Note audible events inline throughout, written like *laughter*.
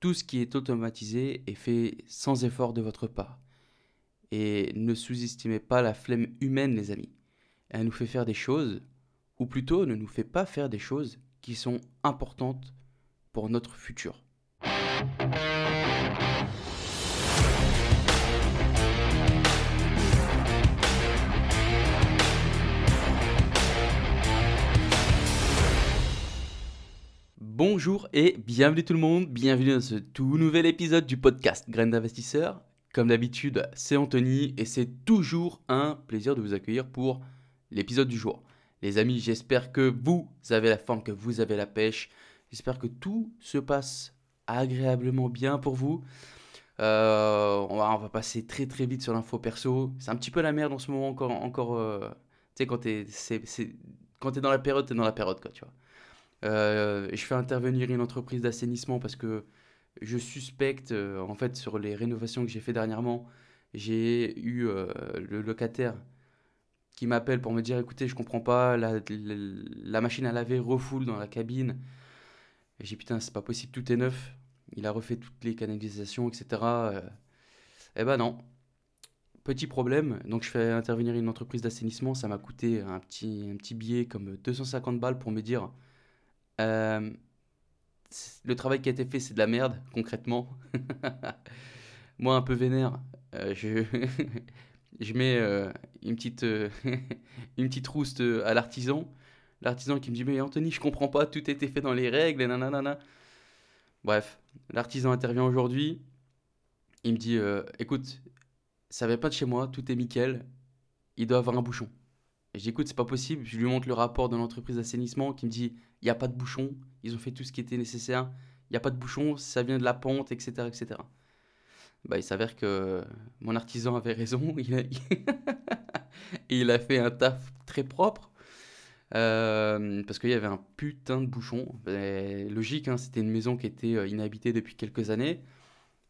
Tout ce qui est automatisé est fait sans effort de votre part. Et ne sous-estimez pas la flemme humaine, les amis. Elle nous fait faire des choses, ou plutôt ne nous fait pas faire des choses qui sont importantes pour notre futur. Bonjour et bienvenue tout le monde, bienvenue dans ce tout nouvel épisode du podcast Graines d'investisseurs. Comme d'habitude, c'est Anthony et c'est toujours un plaisir de vous accueillir pour l'épisode du jour. Les amis, j'espère que vous avez la forme, que vous avez la pêche. J'espère que tout se passe agréablement bien pour vous. Euh, on, va, passer très très vite sur l'info perso. C'est un petit peu la merde en ce moment encore. encore euh, tu sais, quand t'es es dans la période, t'es dans la période, quoi, tu vois. Euh, je fais intervenir une entreprise d'assainissement parce que je suspecte, euh, en fait, sur les rénovations que j'ai fait dernièrement, j'ai eu euh, le locataire qui m'appelle pour me dire écoutez, je comprends pas, la, machine à laver refoule dans la cabine. J'ai putain, c'est pas possible, tout est neuf. Il a refait toutes les canalisations, etc. eh ben non. Petit problème, donc je fais intervenir une entreprise d'assainissement, ça m'a coûté un petit, un petit billet comme 250 balles pour me dire euh, le travail qui a été fait, c'est de la merde, concrètement. *laughs* Moi, un peu vénère, euh, je, *laughs* je mets euh, une, petite, *laughs* une petite rouste à l'artisan. L'artisan qui me dit Mais Anthony, je comprends pas, tout a été fait dans les règles, et nanana. Bref, l'artisan intervient aujourd'hui. Il me dit Écoute, ça va pas de chez moi, tout est nickel. Il doit avoir un bouchon. J'écoute, c'est pas possible. Je lui montre le rapport de l'entreprise d'assainissement qui me dit il n'y a pas de bouchon, ils ont fait tout ce qui était nécessaire, il n'y a pas de bouchon, ça vient de la pente, etc. etc. Bah, il s'avère que mon artisan avait raison, *laughs* *laughs* il a... fait un taf très propre. Euh, parce qu'il y avait un putain de bouchon. logique, hein, c'était une maison qui était euh, inhabitée depuis quelques années.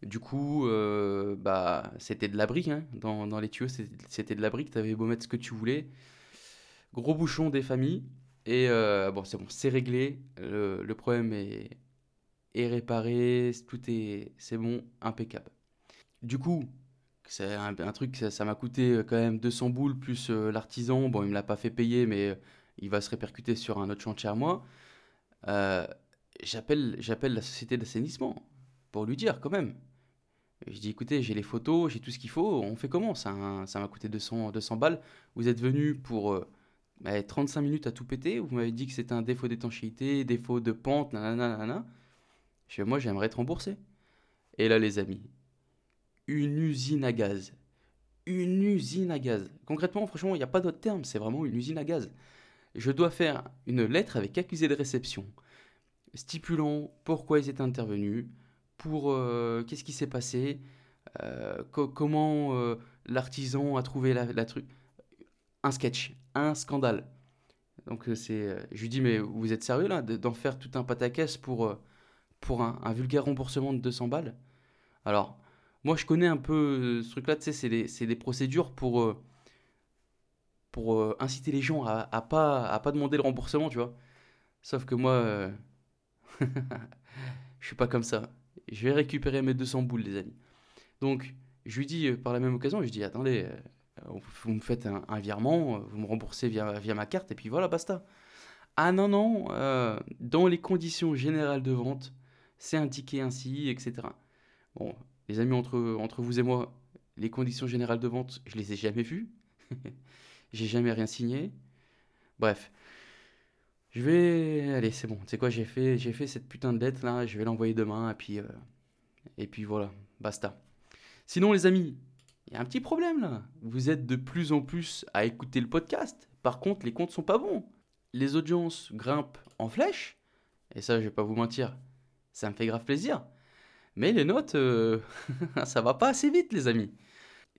Du coup, euh, bah, c'était de l'abri. Hein, dans, dans, les tuyaux, c'était de l'abri. Tu avais beau mettre ce que tu voulais. Gros bouchon des familles. Et euh, bon, c'est bon, c'est réglé. Le, problème est, est, réparé. Tout est, c'est bon, impeccable. Du coup, c'est un, truc, ça m'a coûté euh, quand même 200 boules plus euh, l'artisan. Bon, il me l'a pas fait payer, mais il va se répercuter sur un autre chantier à moi. j'appelle, j'appelle la société d'assainissement pour lui dire quand même. Je dis écoutez, j'ai les photos, j'ai tout ce qu'il faut, on fait comment? Ça m'a coûté 200, 200 balles. Vous êtes venu pour 35 minutes à tout péter, vous m'avez dit que c'était un défaut d'étanchéité, défaut de pente, nanana, moi, j'aimerais être remboursé. Et là, les amis, une usine à gaz. Une usine à gaz. Concrètement, franchement, il n'y a pas d'autre terme, c'est vraiment une usine à gaz. Je dois faire une lettre avec accusé de réception, stipulant pourquoi ils étaient intervenus, pour euh, qu'est-ce qui s'est passé, euh, comment euh, l'artisan a trouvé la truc un sketch, un scandale. Donc euh, c'est, euh, je lui dis mais vous êtes sérieux là d'en faire tout un pataquès pour euh, pour un, vulgaire remboursement de 200 balles? Alors moi je connais un peu ce truc-là, tu sais c'est des, des, procédures pour pour inciter les gens à, à, pas à pas demander le remboursement, tu vois. Sauf que moi *laughs* je suis pas comme ça. Je vais récupérer mes 200 boules les amis. Donc je lui dis par la même occasion, je lui dis attendez vous me faites un, virement, euh, vous me remboursez via, ma carte, et puis voilà, basta. Ah non, non, euh, dans les conditions générales de vente, c'est indiqué ainsi, etc. Bon, les amis, entre, entre vous et moi, les conditions générales de vente, je les ai jamais vues. *laughs* j'ai jamais rien signé. Bref. Je vais... Allez, c'est bon. Tu sais quoi, j'ai fait, j'ai fait cette putain de lettre là, je vais l'envoyer demain, et puis... Et puis voilà, basta. Sinon les amis, il y a un petit problème là. Vous êtes de plus en plus à écouter le podcast. Par contre, les comptes sont pas bons. Les audiences grimpent en flèche. Et ça, je vais pas vous mentir, ça me fait grave plaisir. Mais les notes, euh, *laughs* ça va pas assez vite, les amis.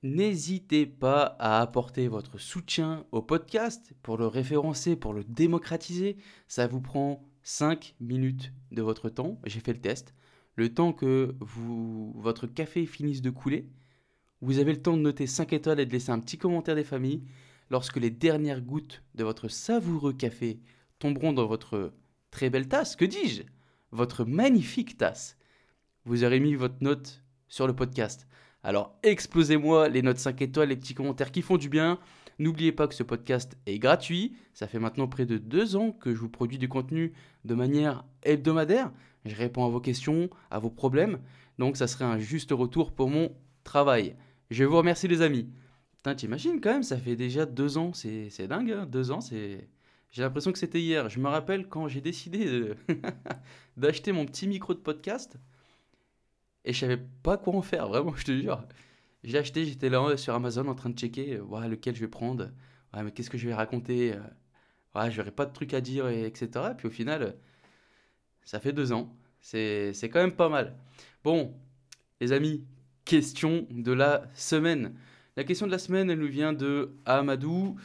N'hésitez pas à apporter votre soutien au podcast pour le référencer, pour le démocratiser. Ça vous prend 5 minutes de votre temps. J'ai fait le test. Le temps que vous, votre café finisse de couler, vous avez le temps de noter 5 étoiles et de laisser un petit commentaire des familles. Lorsque les dernières gouttes de votre savoureux café tomberont dans votre très belle tasse, que dis-je? Votre magnifique tasse. vous aurez mis votre note sur le podcast. Alors explosez-moi les notes 5 étoiles, les petits commentaires qui font du bien. N'oubliez pas que ce podcast est gratuit. Ça fait maintenant près de deux ans que je vous produis du contenu de manière hebdomadaire. Je réponds à vos questions, à vos problèmes. Donc ça serait un juste retour pour mon travail. Je vous remercie les amis. Putain, t'imagines quand même, ça fait déjà deux ans. C'est dingue, hein deux ans, c'est... J'ai l'impression que c'était hier. Je me rappelle quand j'ai décidé *laughs* d'acheter mon petit micro de podcast et je savais pas quoi en faire, vraiment, je te jure. J'ai acheté, j'étais là sur Amazon en train de checker euh, lequel je vais prendre. Ouais, mais qu'est-ce que je vais raconter euh, Ouais, j'aurais pas de trucs à dire, et etc. Et puis au final, ça fait deux ans. C'est quand même pas mal. Bon, les amis, question de la semaine. La question de la semaine, elle nous vient de Amadou.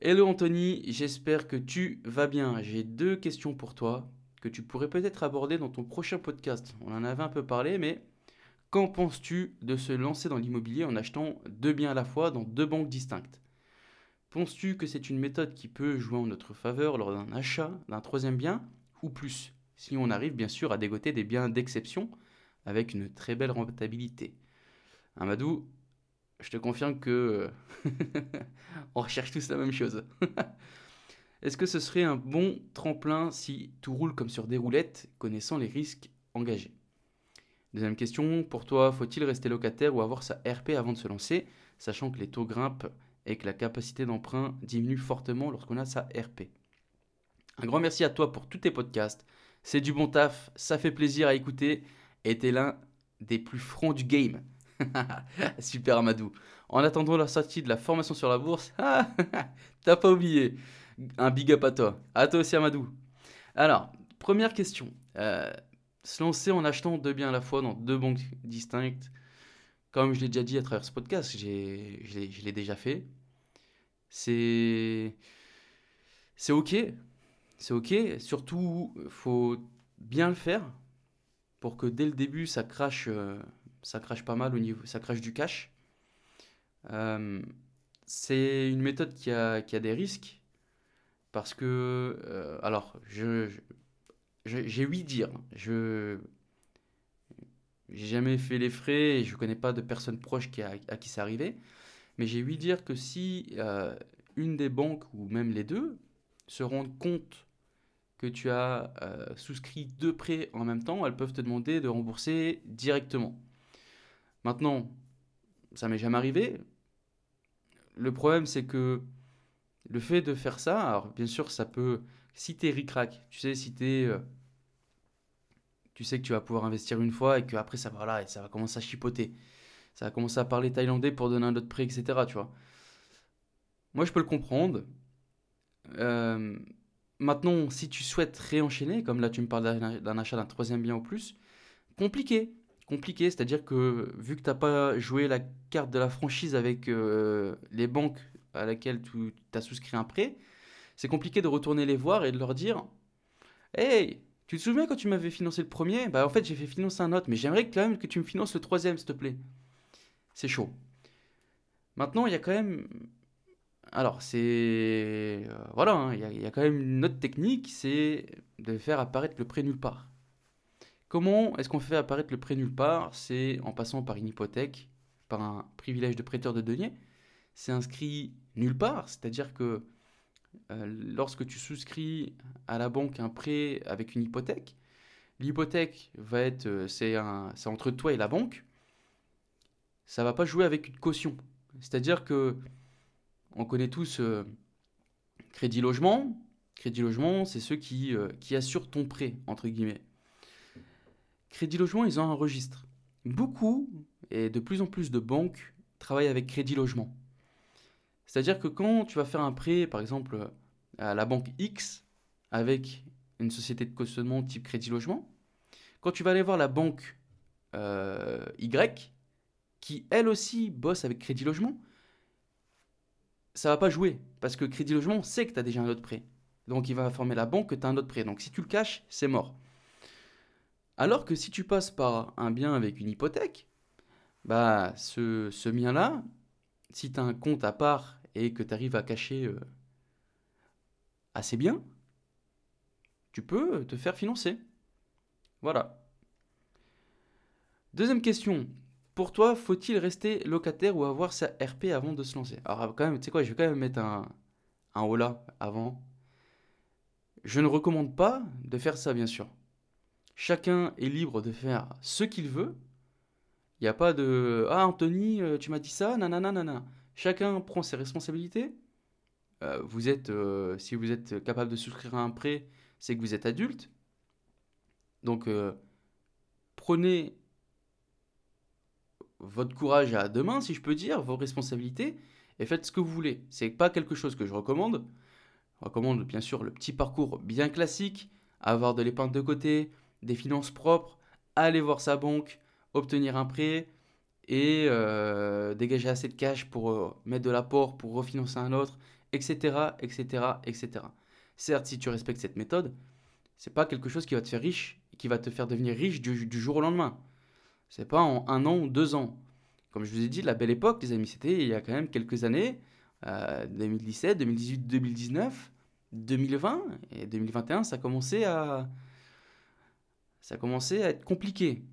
Hello Anthony, j'espère que tu vas bien. J'ai deux questions pour toi que tu pourrais peut-être aborder dans ton prochain podcast. On en avait un peu parlé, mais Qu'en penses-tu de se lancer dans l'immobilier en achetant deux biens à la fois dans deux banques distinctes? Penses-tu que c'est une méthode qui peut jouer en notre faveur lors d'un achat d'un troisième bien ou plus? Si on arrive bien sûr à dégoter des biens d'exception avec une très belle rentabilité. Amadou, je te confirme que *laughs* on recherche tous la même chose. *laughs* Est-ce que ce serait un bon tremplin si tout roule comme sur des roulettes, connaissant les risques engagés? Deuxième question, pour toi, faut-il rester locataire ou avoir sa RP avant de se lancer, sachant que les taux grimpent et que la capacité d'emprunt diminue fortement lorsqu'on a sa RP Un grand merci à toi pour tous tes podcasts. C'est du bon taf, ça fait plaisir à écouter et t'es l'un des plus francs du game. *laughs* Super Amadou. En attendant la sortie de la formation sur la bourse, *laughs* t'as pas oublié. Un big up à toi. À toi aussi Amadou. Alors, première question. Euh, se lancer en achetant deux biens à la fois dans deux banques distinctes, comme je l'ai déjà dit à travers ce podcast, je l'ai déjà fait. C'est c'est ok, c'est ok. Surtout, faut bien le faire pour que dès le début ça crache, euh, ça crache pas mal au niveau, ça crache du cash. Euh, c'est une méthode qui a, qui a des risques parce que, euh, alors, je, j'ai ouï dire, je j'ai jamais fait les frais et je connais pas de personnes proches qui à qui c'est arrivé, mais j'ai ouï dire que si euh, une des banques ou même les deux se rendent compte que tu as souscrit deux prêts en même temps, elles peuvent te demander de rembourser directement. Maintenant, ça m'est jamais arrivé. Le problème, c'est que le fait de faire ça, alors bien sûr, ça peut, si t'es ric-rac, tu sais, si t'es euh, tu sais que tu vas pouvoir investir une fois et qu'après ça, voilà, et ça va commencer à chipoter. Ça va commencer à parler thaïlandais pour donner un autre prix, etc. Tu vois. Moi, je peux le comprendre. Euh, maintenant, si tu souhaites réenchaîner, comme là tu me parles d'un achat d'un troisième bien ou plus, compliqué. Compliqué, c'est-à-dire que vu que tu n'as pas joué la carte de la franchise avec euh, les banques à laquelle tu as souscrit un prêt, c'est compliqué de retourner les voir et de leur dire Hey, tu te souviens quand tu m'avais financé le premier? Bah en fait j'ai fait financer un autre, mais j'aimerais quand même que tu me finances le troisième s'il te plaît. C'est chaud. Maintenant il y a quand même... Alors c'est... Euh, voilà, hein, il y, a quand même une autre technique, c'est de faire apparaître le prêt nulle part. Comment est-ce qu'on fait apparaître le prêt nulle part? C'est en passant par une hypothèque, par un privilège de prêteur de deniers. C'est inscrit nulle part, c'est-à-dire que euh, lorsque tu souscris à la banque un prêt avec une hypothèque, l'hypothèque va être, euh, c'est entre toi et la banque. Ça va pas jouer avec une caution. C'est-à-dire que on connaît tous euh, Crédit Logement. Crédit Logement, c'est ceux qui, qui assurent ton prêt, entre guillemets. Crédit Logement, ils ont un registre. Beaucoup et de plus en plus de banques travaillent avec Crédit Logement. C'est-à-dire que quand tu vas faire un prêt, par exemple, à la banque X, avec une société de cautionnement type Crédit Logement, quand tu vas aller voir la banque euh, Y, qui elle aussi bosse avec Crédit Logement, ça va pas jouer. Parce que Crédit Logement sait que tu as déjà un autre prêt. Donc il va informer la banque que tu as un autre prêt. Donc si tu le caches, c'est mort. Alors que si tu passes par un bien avec une hypothèque, bah ce, ce bien-là, si tu as un compte à part et que tu arrives à cacher euh, assez bien, tu peux te faire financer. Voilà. Deuxième question. Pour toi, faut-il rester locataire ou avoir sa RP avant de se lancer? Alors, quand même, tu sais quoi, je vais quand même mettre un, un avant. Je ne recommande pas de faire ça, bien sûr. Chacun est libre de faire ce qu'il veut. Il n'y a pas de Ah, Anthony, euh, tu m'as dit ça, nanana, nanana. Chacun prend ses responsabilités. Euh, vous êtes, euh, si vous êtes capable de souscrire à un prêt, c'est que vous êtes adulte. Donc, prenez votre courage à deux mains, si je peux dire, vos responsabilités, et faites ce que vous voulez. C'est pas quelque chose que je recommande. Je recommande bien sûr le petit parcours bien classique, avoir de l'épingle de côté, des finances propres, aller voir sa banque, obtenir un prêt et euh, dégager assez de cash pour euh, mettre de l'apport, pour refinancer un autre, etc., etc., etc. Certes, si tu respectes cette méthode, c'est pas quelque chose qui va te faire riche, qui va te faire devenir riche du, jour au lendemain. C'est pas en un an ou deux ans. Comme je vous ai dit, la belle époque, les amis, c'était il y a quand même quelques années, 2017, 2018, 2019, 2020 et 2021, ça commençait à, ça commençait à être compliqué.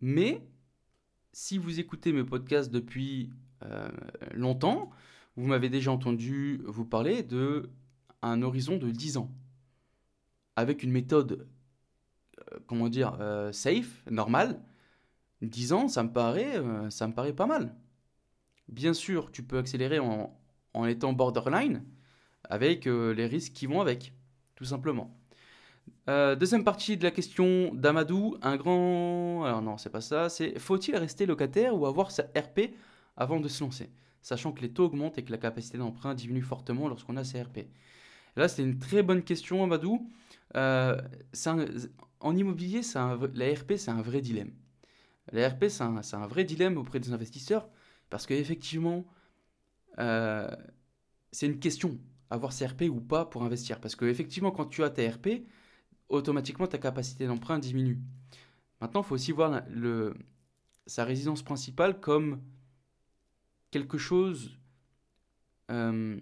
Mais si vous écoutez mes podcasts depuis euh, longtemps, vous m'avez déjà entendu vous parler de horizon de 10 ans avec une méthode euh, comment dire euh, safe, normale, 10 ans, ça me paraît, ça me pas mal. Bien sûr, tu peux accélérer en, en étant borderline avec les risques qui vont avec, tout simplement. Euh, deuxième partie de la question d'Amadou, un grand... Alors non, c'est pas ça, c'est faut-il rester locataire ou avoir sa RP avant de se lancer? Sachant que les taux augmentent et que la capacité d'emprunt diminue fortement lorsqu'on a sa RP. là, c'est une très bonne question, Amadou. en immobilier, la RP, c'est un vrai dilemme. La RP, c'est un, vrai dilemme auprès des investisseurs parce qu'effectivement, euh, c'est une question, avoir RP ou pas pour investir. Parce qu'effectivement, quand tu as tes RP, automatiquement ta capacité d'emprunt diminue. Maintenant, il faut aussi voir sa résidence principale comme quelque chose. Euh,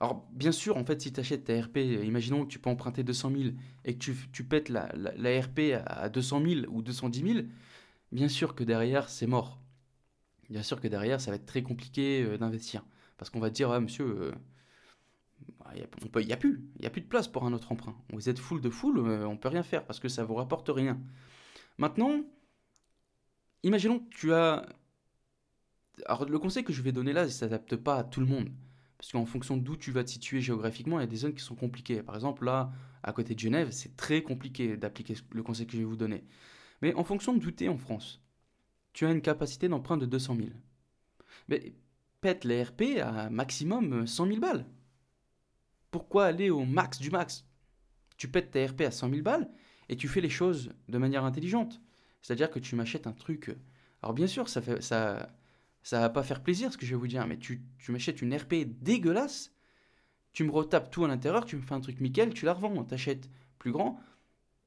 alors, bien sûr, en fait, si tu achètes ta RP, imaginons que tu peux emprunter 200 000 et que tu, pètes la, RP à 200 000 ou 210 000, bien sûr que derrière, c'est mort. Bien sûr que derrière, ça va être très compliqué euh, d'investir. Parce qu'on va te dire, ah, monsieur, il euh, n'y a, plus, il a plus de place pour un autre emprunt. Vous êtes full de full, euh, on peut rien faire parce que ça vous rapporte rien. Maintenant, imaginons que tu as... Alors le conseil que je vais donner là, il ne s'adapte pas à tout le monde. Parce qu'en fonction d'où tu vas te situer géographiquement, il y a des zones qui sont compliquées. Par exemple, là, à côté de Genève, c'est très compliqué d'appliquer le conseil que je vais vous donner. Mais en fonction de tu es en France, tu as une capacité d'emprunt de 200 000. Mais pète les RP à maximum 100 000 balles. Pourquoi aller au max du max? Tu pètes tes RP à 100 000 balles et tu fais les choses de manière intelligente. C'est-à-dire que tu m'achètes un truc. Alors bien sûr, ça fait ça ça va pas faire plaisir ce que je vais vous dire, mais tu, tu m'achètes une RP dégueulasse, tu me retapes tout à l'intérieur, tu me fais un truc nickel, tu la revends, t'achètes plus grand,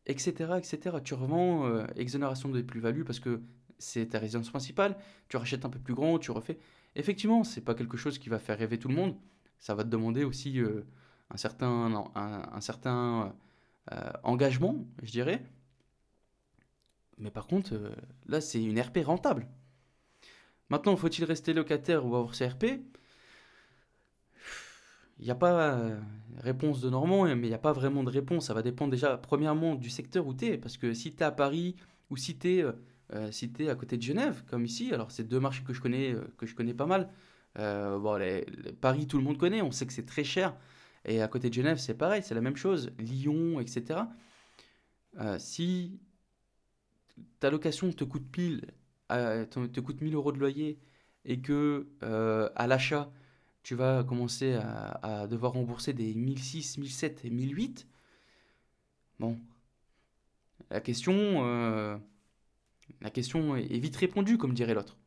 etc. etc. Tu revends euh, exonération des plus-values parce que c'est ta résidence principale, tu rachètes un peu plus grand, tu refais. Effectivement, c'est pas quelque chose qui va faire rêver tout le monde. Ça va te demander aussi euh, un certain, un, certain euh, engagement, je dirais. Mais par contre, là, c'est une RP rentable. Maintenant, faut-il rester locataire ou avoir CRP il n'y a pas euh, réponse de Normand, mais il n'y a pas vraiment de réponse. Ça va dépendre déjà, premièrement, du secteur où tu es. Parce que si tu es à Paris ou si tu es, euh, euh, à côté de Genève, comme ici, alors c'est deux marchés que je connais, que je connais pas mal. bon, Paris, tout le monde connaît, on sait que c'est très cher. Et à côté de Genève, c'est pareil, c'est la même chose. Lyon, etc. si ta location te coûte 1000, te coûte 1000 euros de loyer et que à l'achat, tu vas commencer à, devoir rembourser des 1006, 1007 et 1008. Bon, la question, euh, la question est vite répondue, comme dirait l'autre.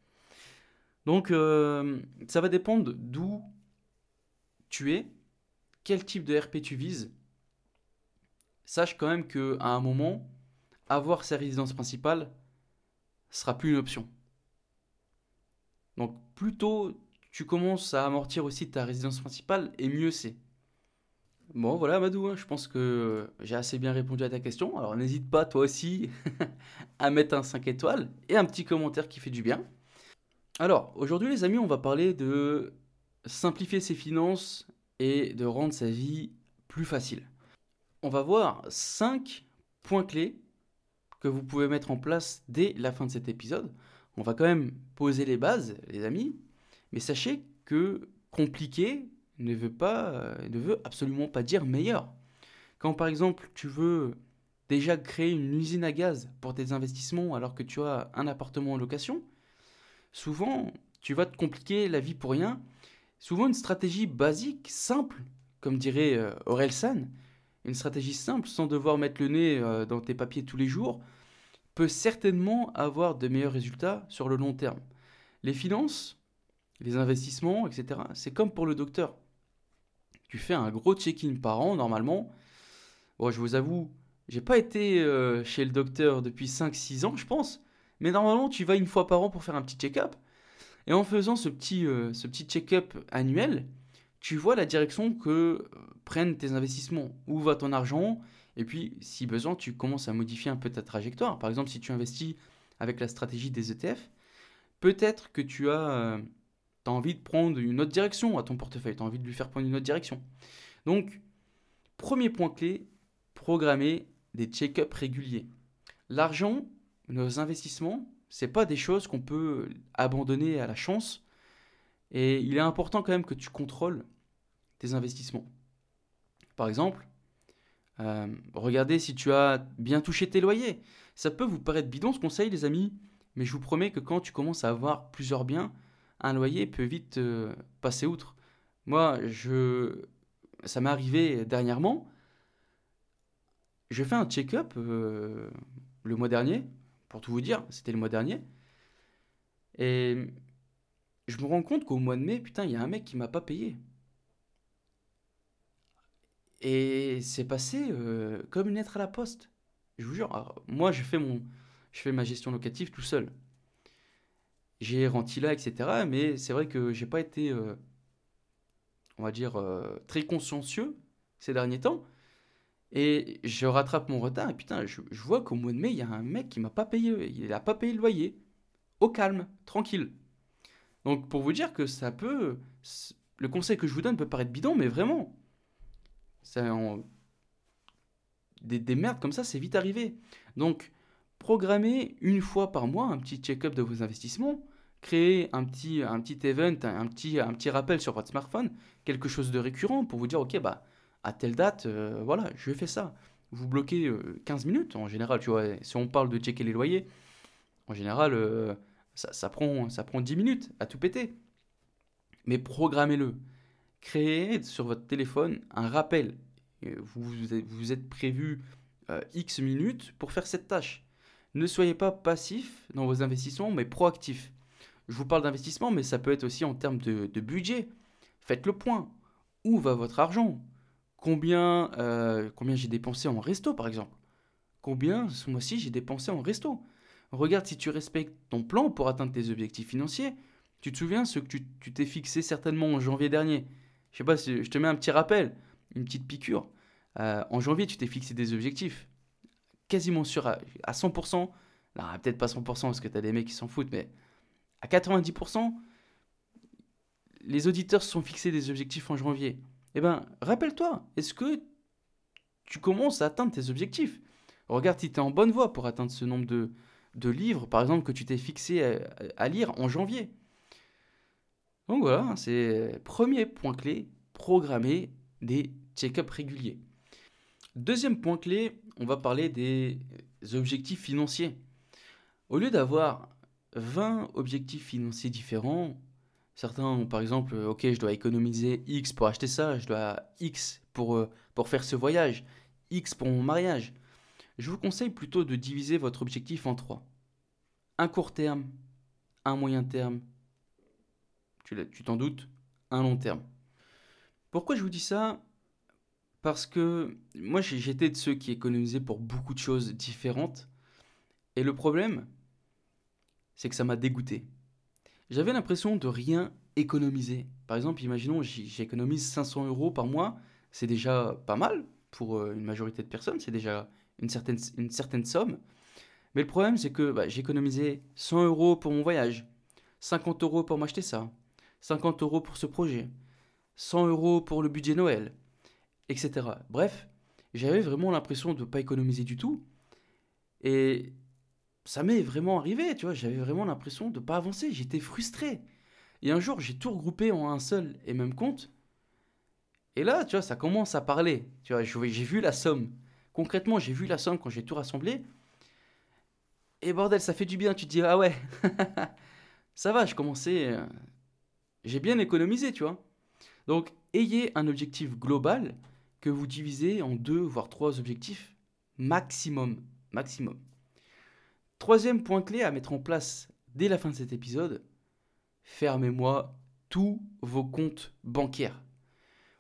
Donc, euh, ça va dépendre d'où tu es, quel type de RP tu vises. Sache quand même qu'à un moment, avoir sa résidence principale sera plus une option. Donc, plutôt tu commences à amortir aussi ta résidence principale et mieux c'est. Bon, voilà, Madou, hein, je pense que j'ai assez bien répondu à ta question. Alors, n'hésite pas, toi aussi, *laughs* à mettre un 5 étoiles et un petit commentaire qui fait du bien. Alors, aujourd'hui, les amis, on va parler de simplifier ses finances et de rendre sa vie plus facile. On va voir 5 points clés que vous pouvez mettre en place dès la fin de cet épisode. On va quand même poser les bases, les amis, mais sachez que compliqué ne veut pas, euh, ne veut absolument pas dire meilleur. Quand par exemple tu veux déjà créer une usine à gaz pour tes investissements alors que tu as un appartement en location, souvent tu vas te compliquer la vie pour rien. Souvent une stratégie basique, simple, comme dirait euh, Aurel San, une stratégie simple sans devoir mettre le nez euh, dans tes papiers tous les jours, peut certainement avoir de meilleurs résultats sur le long terme. Les finances, les investissements, etc., c'est comme pour le docteur tu fais un gros check-in par an normalement. Bon, je vous avoue, j'ai pas été euh, chez le docteur depuis 5-6 ans, je pense. Mais normalement, tu vas une fois par an pour faire un petit check-up. Et en faisant ce petit, euh, petit check-up annuel, tu vois la direction que euh, prennent tes investissements, où va ton argent, et puis si besoin, tu commences à modifier un peu ta trajectoire. Par exemple, si tu investis avec la stratégie des ETF, peut-être que tu as tu as envie de prendre une autre direction à ton portefeuille, tu as envie de lui faire prendre une autre direction. Donc, premier point clé, programmer des check-ups réguliers. L'argent, nos investissements, c'est pas des choses qu'on peut abandonner à la chance. Et il est important quand même que tu contrôles tes investissements. Par exemple, euh, regardez si tu as bien touché tes loyers. Ça peut vous paraître bidon ce conseil, les amis, mais je vous promets que quand tu commences à avoir plusieurs biens, un loyer peut vite euh, passer outre. Moi, ça m'est arrivé dernièrement. Je fais un check-up euh, le mois dernier, pour tout vous dire, c'était le mois dernier. Et je me rends compte qu'au mois de mai, putain, il y a un mec qui m'a pas payé. Et c'est passé euh, comme une lettre à la poste. Je vous jure. moi, je fais, mon, je fais ma gestion locative tout seul j'ai là, etc. Mais c'est vrai que j'ai pas été, euh, on va dire, euh, très consciencieux ces derniers temps. Et je rattrape mon retard et putain, je, vois qu'au mois de mai, il y a un mec qui m'a pas payé, il a pas payé le loyer. Au calme, tranquille. Donc pour vous dire que ça peut, le conseil que je vous donne peut paraître bidon, mais vraiment, ça, des, des merdes comme ça, c'est vite arrivé. Donc programmez une fois par mois un petit check-up de vos investissements créer un petit, un petit event, un petit, un petit rappel sur votre smartphone, quelque chose de récurrent pour vous dire, ok, bah, à telle date, euh, voilà, je fais ça. Vous bloquez 15 euh, minutes, en général, tu vois, si on parle de checker les loyers, en général, euh, ça, prend, ça prend 10 minutes à tout péter. Mais programmez-le. Créez sur votre téléphone un rappel. Vous vous êtes prévu X minutes pour faire cette tâche. Ne soyez pas passif dans vos investissements, mais proactif. Je vous parle d'investissement, mais ça peut être aussi en termes de, budget. Faites le point. Où va votre argent? Combien, euh, combien j'ai dépensé en resto, par exemple Combien ce mois-ci j'ai dépensé en resto Regarde si tu respectes ton plan pour atteindre tes objectifs financiers. Tu te souviens ce que tu t'es fixé certainement en janvier dernier Je sais pas, si je te mets un petit rappel, une petite piqûre. Euh, en janvier, tu t'es fixé des objectifs quasiment sûr à, 100%. Non, peut-être pas 100% parce que tu as des mecs qui s'en foutent, mais à 90%, les auditeurs se sont fixés des objectifs en janvier. Eh bien, rappelle-toi, est-ce que tu commences à atteindre tes objectifs? Regarde si tu es en bonne voie pour atteindre ce nombre de, de livres, par exemple, que tu t'es fixé à, lire en janvier. Donc voilà, c'est premier point clé, programmer des check-ups réguliers. Deuxième point clé, on va parler des objectifs financiers. Au lieu d'avoir 20 objectifs financiers différents. Certains ont par exemple, euh, ok, je dois économiser X pour acheter ça, je dois X pour, euh, pour faire ce voyage, X pour mon mariage. Je vous conseille plutôt de diviser votre objectif en trois. Un court terme, un moyen terme, tu t'en doutes, un long terme. Pourquoi je vous dis ça? Parce que moi j'étais de ceux qui économisaient pour beaucoup de choses différentes. Et le problème, c'est que ça m'a dégoûté. J'avais l'impression de rien économiser. Par exemple, imaginons, j'économise 500 euros par mois, c'est déjà pas mal pour euh, une majorité de personnes, c'est déjà une certaine, une certaine somme. Mais le problème, c'est que bah, j'ai économisé 100 euros pour mon voyage, 50 euros pour m'acheter ça, 50 euros pour ce projet, 100 euros pour le budget Noël, etc. Bref, j'avais vraiment l'impression de ne pas économiser du tout. Et ça m'est vraiment arrivé, tu vois, j'avais vraiment l'impression de ne pas avancer, j'étais frustré. Et un jour, j'ai tout regroupé en un seul et même compte. Et là, tu vois, ça commence à parler. Tu vois, j'ai vu la somme. Concrètement, j'ai vu la somme quand j'ai tout rassemblé. Et bordel, ça fait du bien. Tu te dis, ah ouais, *laughs* ça va, je commençais. Euh, j'ai bien économisé, tu vois. Donc, ayez un objectif global que vous divisez en deux, voire trois objectifs maximum. Maximum. Troisième point clé à mettre en place dès la fin de cet épisode, fermez-moi tous vos comptes bancaires.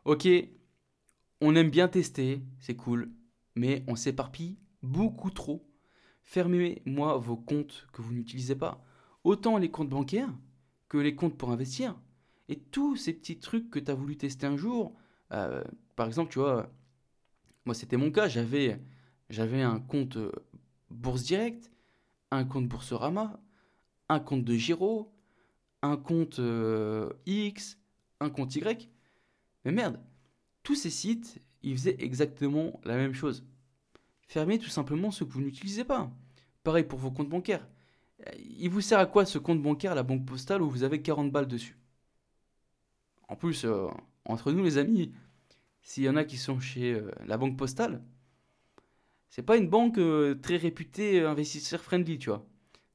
Ok, on aime bien tester, c'est cool, mais on s'éparpille beaucoup trop. Fermez-moi vos comptes que vous n'utilisez pas, autant les comptes bancaires que les comptes pour investir. Et tous ces petits trucs que tu as voulu tester un jour, euh, par exemple, tu vois, moi c'était mon cas, j'avais, j'avais un compte euh, Bourse Direct, un compte Boursorama, un compte de Giro, un compte euh, X, un compte Y. Mais merde, tous ces sites, ils faisaient exactement la même chose. Fermez tout simplement ce que vous n'utilisez pas. Pareil pour vos comptes bancaires. Il vous sert à quoi ce compte bancaire la banque postale où vous avez 40 balles dessus? En plus, euh, entre nous les amis, s'il y en a qui sont chez euh, la banque postale, c'est pas une banque euh, très réputée investisseur friendly, tu vois.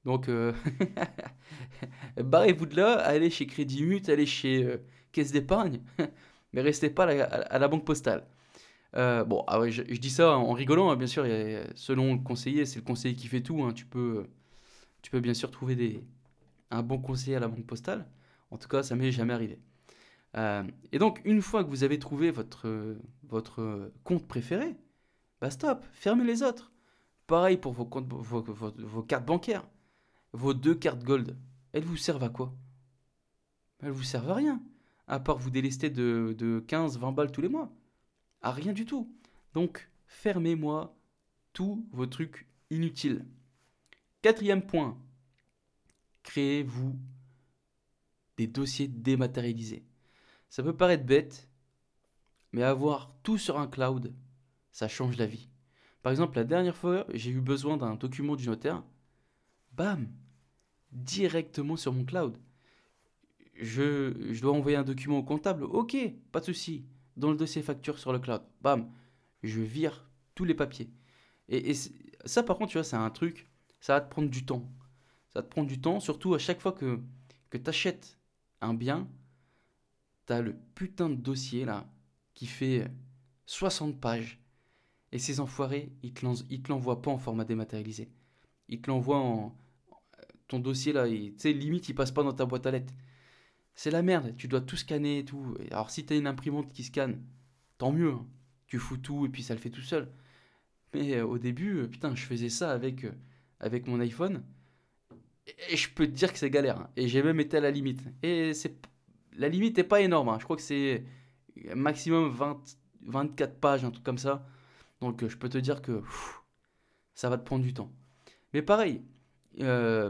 Donc, *laughs* barrez-vous de là, allez chez Crédit Mut, allez chez Caisse d'épargne, *laughs* mais restez pas à la, banque postale. bon, ah je, dis ça en rigolant, hein, bien sûr, selon le conseiller, c'est le conseiller qui fait tout. Hein, tu, peux, tu peux bien sûr trouver un bon conseiller à la banque postale. En tout cas, ça m'est jamais arrivé. Euh, et donc, une fois que vous avez trouvé votre, votre compte préféré, bah stop, fermez les autres. Pareil pour vos, comptes, vos, cartes bancaires. Vos deux cartes gold, elles vous servent à quoi? Elles vous servent à rien. À part vous délester de, de 15-20 balles tous les mois. À rien du tout. Donc, fermez-moi tous vos trucs inutiles. Quatrième point. Créez-vous des dossiers dématérialisés. Ça peut paraître bête, mais avoir tout sur un cloud, ça change la vie. Par exemple, la dernière fois, j'ai eu besoin d'un document du notaire. Bam Directement sur mon cloud. Je, je, dois envoyer un document au comptable. Ok, pas de souci. Dans le dossier facture sur le cloud. Bam Je vire tous les papiers. Et, ça, par contre, tu vois, c'est un truc, ça va te prendre du temps. Ça va te prendre du temps, surtout à chaque fois que, que tu achètes un bien, t'as le putain de dossier là qui fait 60 pages. Et ces enfoirés, ils te l'envoient pas en format dématérialisé. Ils te l'envoient en. Ton dossier là, tu sais, limite, il passe pas dans ta boîte à lettres. C'est la merde, tu dois tout scanner et tout. Alors si t'as une imprimante qui scanne, tant mieux. Hein. Tu fous tout et puis ça le fait tout seul. Mais euh, au début, euh, putain, je faisais ça avec, euh, avec mon iPhone. Et je peux te dire que c'est galère. Hein. Et j'ai même été à la limite. Et c'est la limite n'est pas énorme. Hein. Je crois que c'est maximum 20, 24 pages, un truc comme ça. Donc je peux te dire que ça va te prendre du temps. Mais pareil, euh,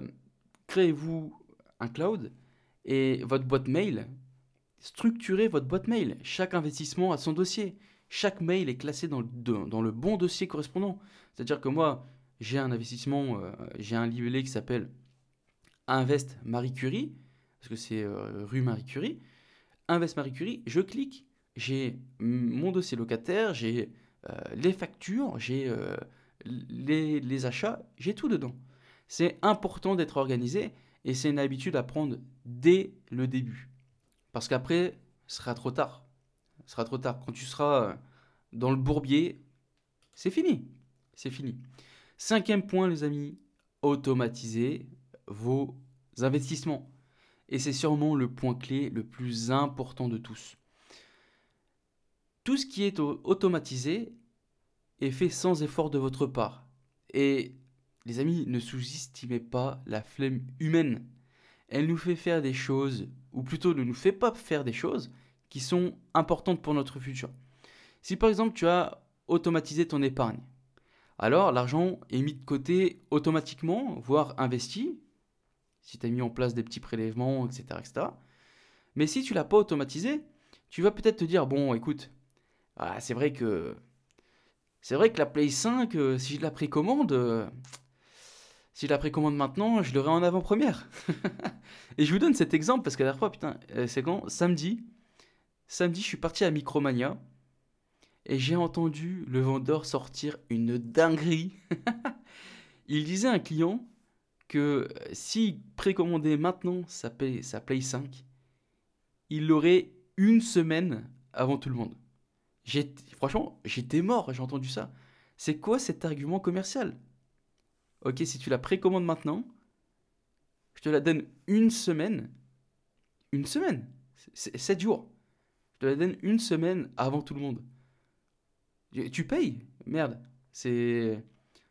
créez-vous un cloud et votre boîte mail, structurez votre boîte mail. Chaque investissement a son dossier. Chaque mail est classé dans le, bon dossier correspondant. C'est-à-dire que moi, j'ai un investissement, euh, j'ai un livret qui s'appelle Invest Marie Curie parce que c'est euh, rue Marie Curie. Invest Marie Curie, je clique, j'ai mon dossier locataire, j'ai euh, les factures, j'ai euh, les, achats, j'ai tout dedans. C'est important d'être organisé et c'est une habitude à prendre dès le début. Parce qu'après, ce sera trop tard. Ce sera trop tard. Quand tu seras dans le bourbier, c'est fini. C'est fini. Cinquième point, les amis, automatiser vos investissements. Et c'est sûrement le point clé le plus important de tous. Tout ce qui est automatisé est fait sans effort de votre part. Et les amis, ne sous-estimez pas la flemme humaine. Elle nous fait faire des choses, ou plutôt ne nous fait pas faire des choses qui sont importantes pour notre futur. Si par exemple tu as automatisé ton épargne, alors l'argent est mis de côté automatiquement, voire investi, si tu as mis en place des petits prélèvements, etc. etc. Mais si tu l'as pas automatisé, tu vas peut-être te dire, bon, écoute, ah, c'est vrai que c'est vrai que la Play 5, euh, si je la précommande, euh, si je la précommande maintenant, je l'aurai en avant-première. *laughs* et je vous donne cet exemple parce qu'à la fois, putain, euh, c'est quand Samedi, samedi, je suis parti à Micromania et j'ai entendu le vendeur sortir une dinguerie. *laughs* Il disait à un client que s'il précommandait maintenant sa Play, sa Play 5, il l'aurait une semaine avant tout le monde. Franchement, j'étais mort, j'ai entendu ça. C'est quoi cet argument commercial? Ok, si tu la précommandes maintenant, je te la donne une semaine. Une semaine C'est 7 jours. Je te la donne une semaine avant tout le monde. Tu payes Merde. C'est.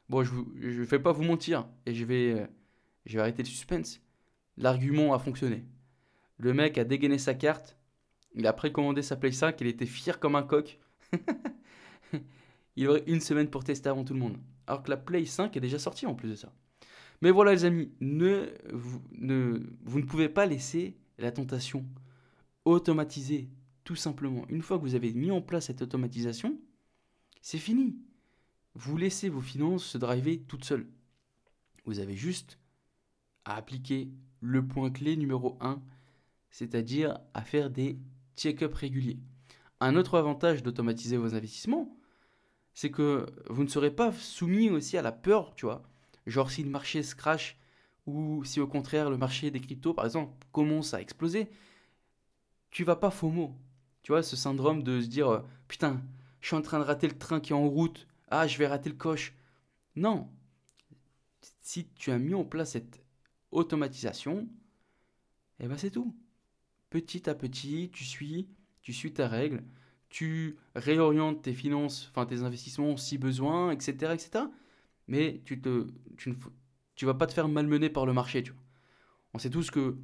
Bon, je ne vais pas vous mentir. Et je vais, je vais arrêter le suspense. L'argument a fonctionné. Le mec a dégainé sa carte. Il a précommandé sa Play 5. Il était fier comme un coq. *laughs* il aurait une semaine pour tester avant tout le monde. Alors que la Play 5 est déjà sortie en plus de ça. Mais voilà les amis, ne, vous, ne, vous ne pouvez pas laisser la tentation automatiser tout simplement. Une fois que vous avez mis en place cette automatisation, c'est fini. Vous laissez vos finances se driver toutes seules. Vous avez juste à appliquer le point clé numéro 1, c'est-à-dire à faire des check-ups réguliers. Un autre avantage d'automatiser vos investissements, c'est que vous ne serez pas soumis aussi à la peur, tu vois. Genre si le marché se crash ou si au contraire le marché des cryptos, par exemple, commence à exploser, tu vas pas FOMO. Tu vois, ce syndrome de se dire euh, putain, je suis en train de rater le train qui est en route, ah, je vais rater le coche. Non. Si tu as mis en place cette automatisation, eh ben c'est tout. Petit à petit, tu suis tu suis ta règle, tu réorientes tes finances, enfin tes investissements si besoin, etc. etc. Mais tu te, tu ne tu vas pas te faire malmener par le marché. Tu. On sait tous que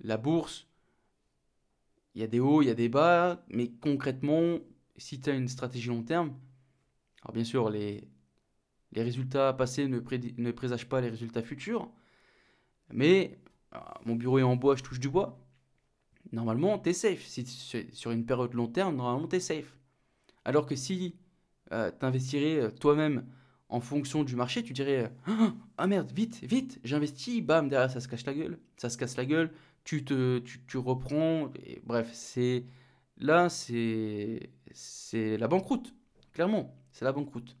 la bourse, il y a des hauts, il y a des bas, mais concrètement, si tu as une stratégie long terme, alors bien sûr, les, les résultats passés ne, ne présagent pas les résultats futurs, mais ah, mon bureau est en bois, je touche du bois normalement, tu es safe. Si sur une période long terme, normalement, tu es safe. Alors que si euh, tu investirais euh, toi-même en fonction du marché, tu dirais euh, Ah merde, vite, vite, j'investis, bam, derrière ça se cache la gueule, ça se casse la gueule, tu, te, tu, reprends. Et, bref, c'est là, c'est la banqueroute, clairement, c'est la banqueroute.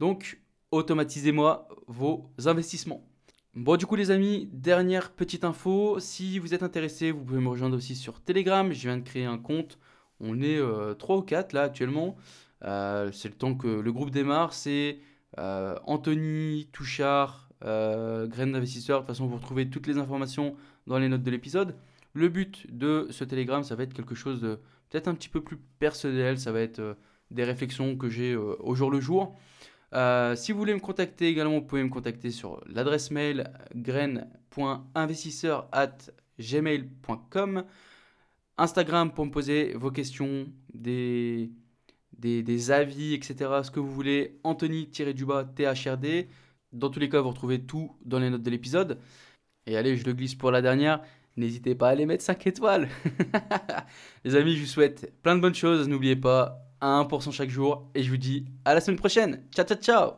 Donc, automatisez-moi vos investissements. Bon, du coup, les amis, dernière petite info. Si vous êtes intéressé, vous pouvez me rejoindre aussi sur Telegram. Je viens de créer un compte. On est 3 euh, ou 4 là actuellement. Euh, c'est le temps que le groupe démarre. C'est euh, Anthony Touchard, Graine d'investisseur. De toute façon, vous retrouvez toutes les informations dans les notes de l'épisode. Le but de ce Telegram, ça va être quelque chose de peut-être un petit peu plus personnel. Ça va être des réflexions que j'ai au jour le jour. Euh, si vous voulez me contacter également, vous pouvez me contacter sur l'adresse mail graine.investisseur at gmail.com. Instagram pour me poser vos questions, des, des, avis, etc. Ce que vous voulez. Anthony-du-bas THRD. Dans tous les cas, vous retrouvez tout dans les notes de l'épisode. Et allez, je le glisse pour la dernière. N'hésitez pas à aller mettre 5 étoiles. *laughs* les amis, je vous souhaite plein de bonnes choses. N'oubliez pas, 1% chaque jour. Et je vous dis à la semaine prochaine. Ciao, ciao, ciao